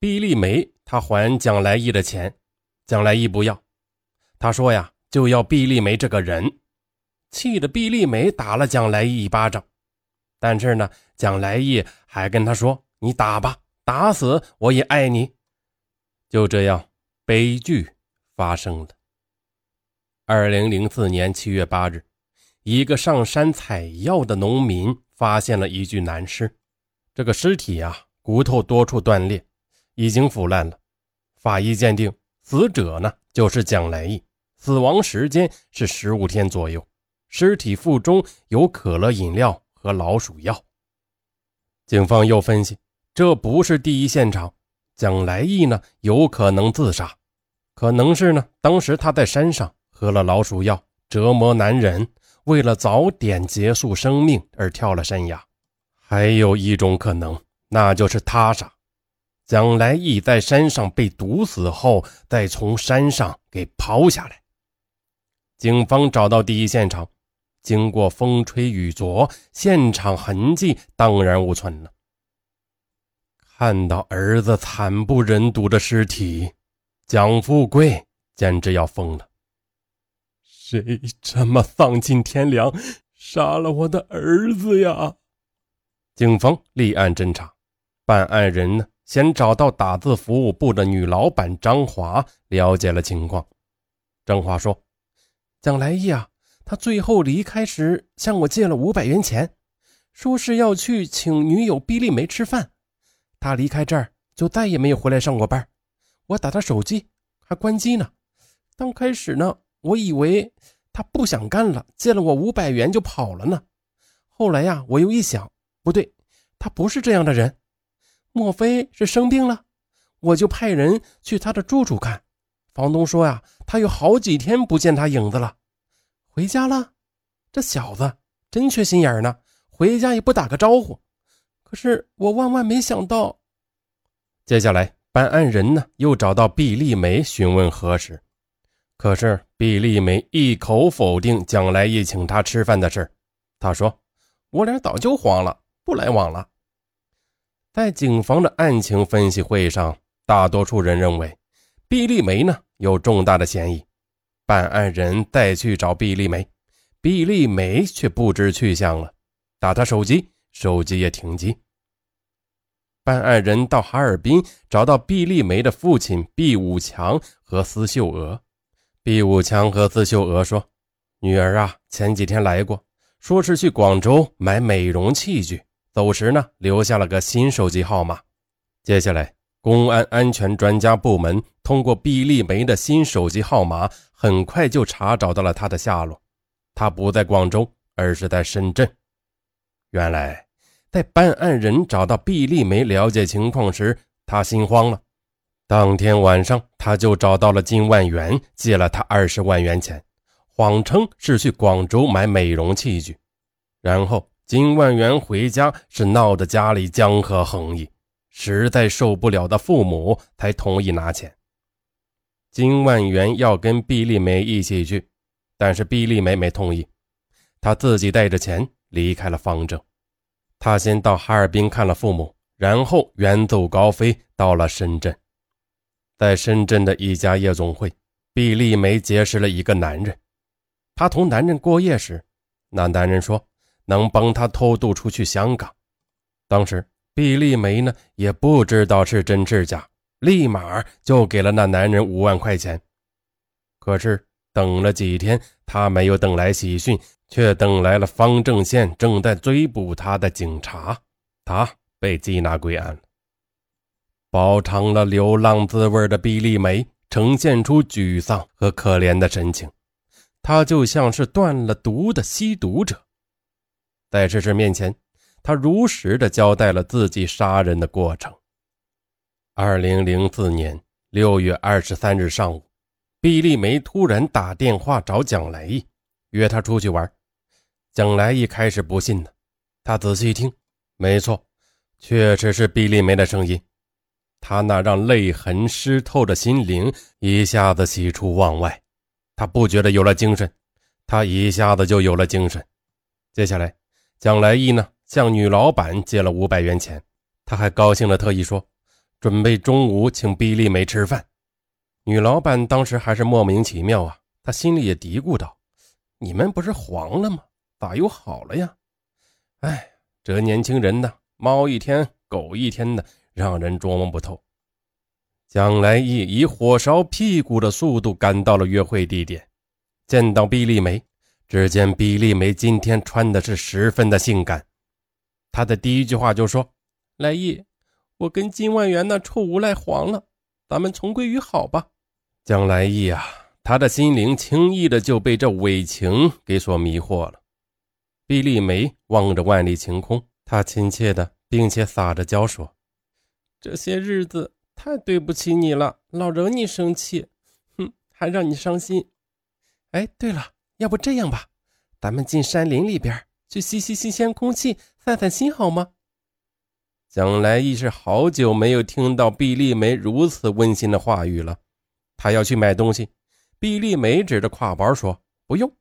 毕丽梅她还蒋来义的钱，蒋来义不要，他说呀就要毕丽梅这个人，气得毕丽梅打了蒋来义一巴掌。但是呢，蒋来义还跟他说：“你打吧，打死我也爱你。”就这样，悲剧发生了。二零零四年七月八日，一个上山采药的农民发现了一具男尸。这个尸体啊，骨头多处断裂，已经腐烂了。法医鉴定，死者呢就是蒋来义，死亡时间是十五天左右。尸体腹中有可乐饮料。和老鼠药。警方又分析，这不是第一现场，蒋来义呢有可能自杀，可能是呢当时他在山上喝了老鼠药，折磨男人，为了早点结束生命而跳了山崖。还有一种可能，那就是他杀，蒋来义在山上被毒死后，再从山上给抛下来。警方找到第一现场。经过风吹雨啄，现场痕迹荡然无存了。看到儿子惨不忍睹的尸体，蒋富贵简直要疯了。谁这么丧尽天良，杀了我的儿子呀？警方立案侦查，办案人呢，先找到打字服务部的女老板张华，了解了情况。张华说：“蒋来义啊。”他最后离开时向我借了五百元钱，说是要去请女友毕丽梅吃饭。他离开这儿就再也没有回来上过班。我打他手机还关机呢。刚开始呢，我以为他不想干了，借了我五百元就跑了呢。后来呀，我又一想，不对，他不是这样的人，莫非是生病了？我就派人去他的住处看。房东说呀，他有好几天不见他影子了。回家了，这小子真缺心眼呢！回家也不打个招呼。可是我万万没想到，接下来办案人呢又找到毕丽梅询问核实，可是毕丽梅一口否定蒋来义请他吃饭的事他说：“我俩早就黄了，不来往了。”在警方的案情分析会上，大多数人认为毕丽梅呢有重大的嫌疑。办案人再去找毕丽梅，毕丽梅却不知去向了。打他手机，手机也停机。办案人到哈尔滨找到毕丽梅的父亲毕武强和司秀娥。毕武强和司秀娥说：“女儿啊，前几天来过，说是去广州买美容器具，走时呢留下了个新手机号码。”接下来。公安安全专家部门通过毕丽梅的新手机号码，很快就查找到了她的下落。她不在广州，而是在深圳。原来，在办案人找到毕丽梅了解情况时，他心慌了。当天晚上，他就找到了金万元，借了他二十万元钱，谎称是去广州买美容器具。然后，金万元回家是闹得家里江河横溢。实在受不了的父母才同意拿钱。金万元要跟毕丽梅一起去，但是毕丽梅没同意，她自己带着钱离开了方正。他先到哈尔滨看了父母，然后远走高飞到了深圳。在深圳的一家夜总会，毕丽梅结识了一个男人。她同男人过夜时，那男人说能帮他偷渡出去香港。当时。毕丽梅呢也不知道是真是假，立马就给了那男人五万块钱。可是等了几天，他没有等来喜讯，却等来了方正县正在追捕他的警察，他被缉拿归案了。饱尝了流浪滋味的毕丽梅呈现出沮丧和可怜的神情，他就像是断了毒的吸毒者，在这事面前。他如实的交代了自己杀人的过程。二零零四年六月二十三日上午，毕丽梅突然打电话找蒋来义，约他出去玩。蒋来义开始不信呢，他仔细一听，没错，确实是毕丽梅的声音。他那让泪痕湿透的心灵一下子喜出望外，他不觉得有了精神，他一下子就有了精神。接下来，蒋来义呢？向女老板借了五百元钱，他还高兴的特意说：“准备中午请毕丽梅吃饭。女老板当时还是莫名其妙啊，她心里也嘀咕道：“你们不是黄了吗？咋又好了呀？”哎，这年轻人呢，猫一天狗一天的，让人琢磨不透。蒋来义以火烧屁股的速度赶到了约会地点，见到毕丽梅，只见毕丽梅今天穿的是十分的性感，她的第一句话就说：“来意，我跟金万元那臭无赖黄了，咱们重归于好吧。”蒋来意啊，他的心灵轻易的就被这伪情给所迷惑了。毕丽梅望着万里晴空，她亲切的并且撒着娇说：“这些日子太对不起你了，老惹你生气，哼，还让你伤心。哎，对了，要不这样吧，咱们进山林里边去吸吸新鲜空气，散散心，好吗？”蒋来义是好久没有听到毕丽梅如此温馨的话语了。他要去买东西，毕丽梅指着挎包说：“不用，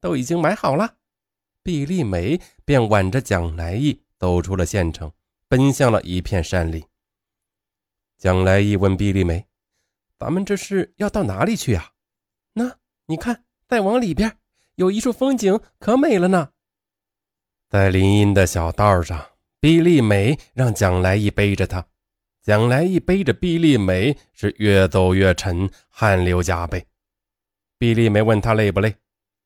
都已经买好了。”毕丽梅便挽着蒋来义走出了县城，奔向了一片山林。蒋来义问毕丽梅：“咱们这是要到哪里去啊？”“那你看，再往里边有一处风景，可美了呢。”在林荫的小道上，毕丽梅让蒋来义背着她。蒋来义背着毕丽梅是越走越沉，汗流浃背。毕丽梅问他累不累，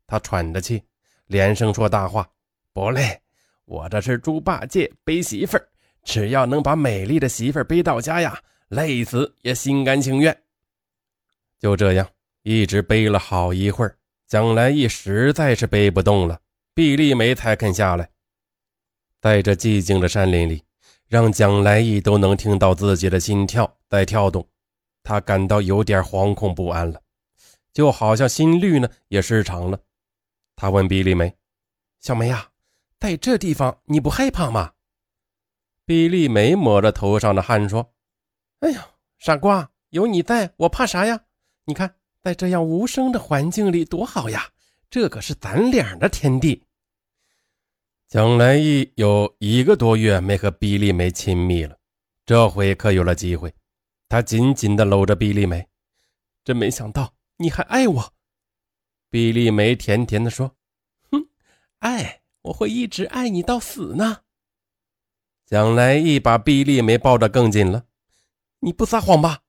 他喘着气，连声说大话：“不累，我这是猪八戒背媳妇儿，只要能把美丽的媳妇儿背到家呀，累死也心甘情愿。”就这样，一直背了好一会儿，蒋来义实在是背不动了，毕丽梅才肯下来。在这寂静的山林里。让蒋来义都能听到自己的心跳在跳动，他感到有点惶恐不安了，就好像心率呢也失常了。他问毕丽梅：“小梅呀，在这地方你不害怕吗？”毕丽梅抹着头上的汗说：“哎呀，傻瓜，有你在我怕啥呀？你看，在这样无声的环境里多好呀，这可是咱俩的天地。”蒋来义有一个多月没和毕丽梅亲密了，这回可有了机会。他紧紧地搂着毕丽梅，真没想到你还爱我。毕丽梅甜甜地说：“哼，爱我会一直爱你到死呢。”蒋来义把毕丽梅抱得更紧了。你不撒谎吧？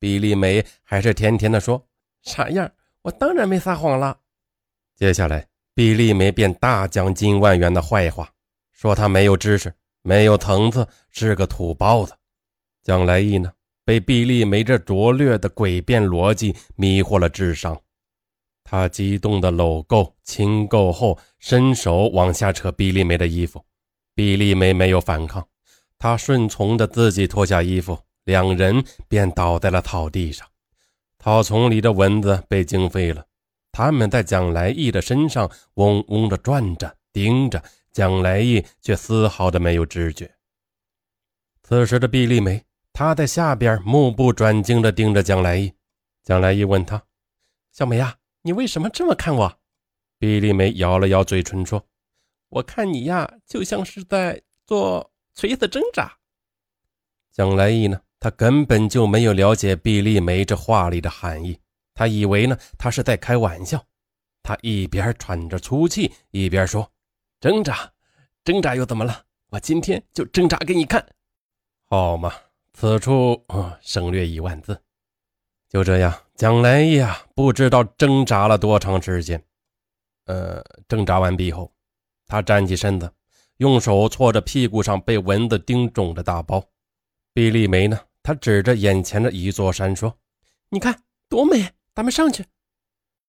毕丽梅还是甜甜地说：“啥样？我当然没撒谎了。”接下来。毕丽梅便大讲金万元的坏话，说他没有知识，没有层次，是个土包子。蒋来义呢，被毕丽梅这拙劣的诡辩逻辑迷惑了智商，他激动的搂够、亲够后，伸手往下扯毕丽梅的衣服。毕丽梅没有反抗，她顺从的自己脱下衣服，两人便倒在了草地上。草丛里的蚊子被惊飞了。他们在蒋来义的身上嗡嗡的转着，盯着蒋来义，却丝毫的没有知觉。此时的毕丽梅，她在下边目不转睛的盯着蒋来义。蒋来义问他：“小梅呀，你为什么这么看我？”毕丽梅咬了咬嘴唇说：“我看你呀，就像是在做垂死挣扎。”蒋来义呢，他根本就没有了解毕丽梅这话里的含义。他以为呢，他是在开玩笑。他一边喘着粗气，一边说：“挣扎，挣扎又怎么了？我今天就挣扎给你看，好吗？”此处，省略一万字。就这样，蒋来义啊，不知道挣扎了多长时间。呃，挣扎完毕后，他站起身子，用手搓着屁股上被蚊子叮肿的大包。毕丽梅呢，他指着眼前的一座山说：“你看，多美！”咱们上去。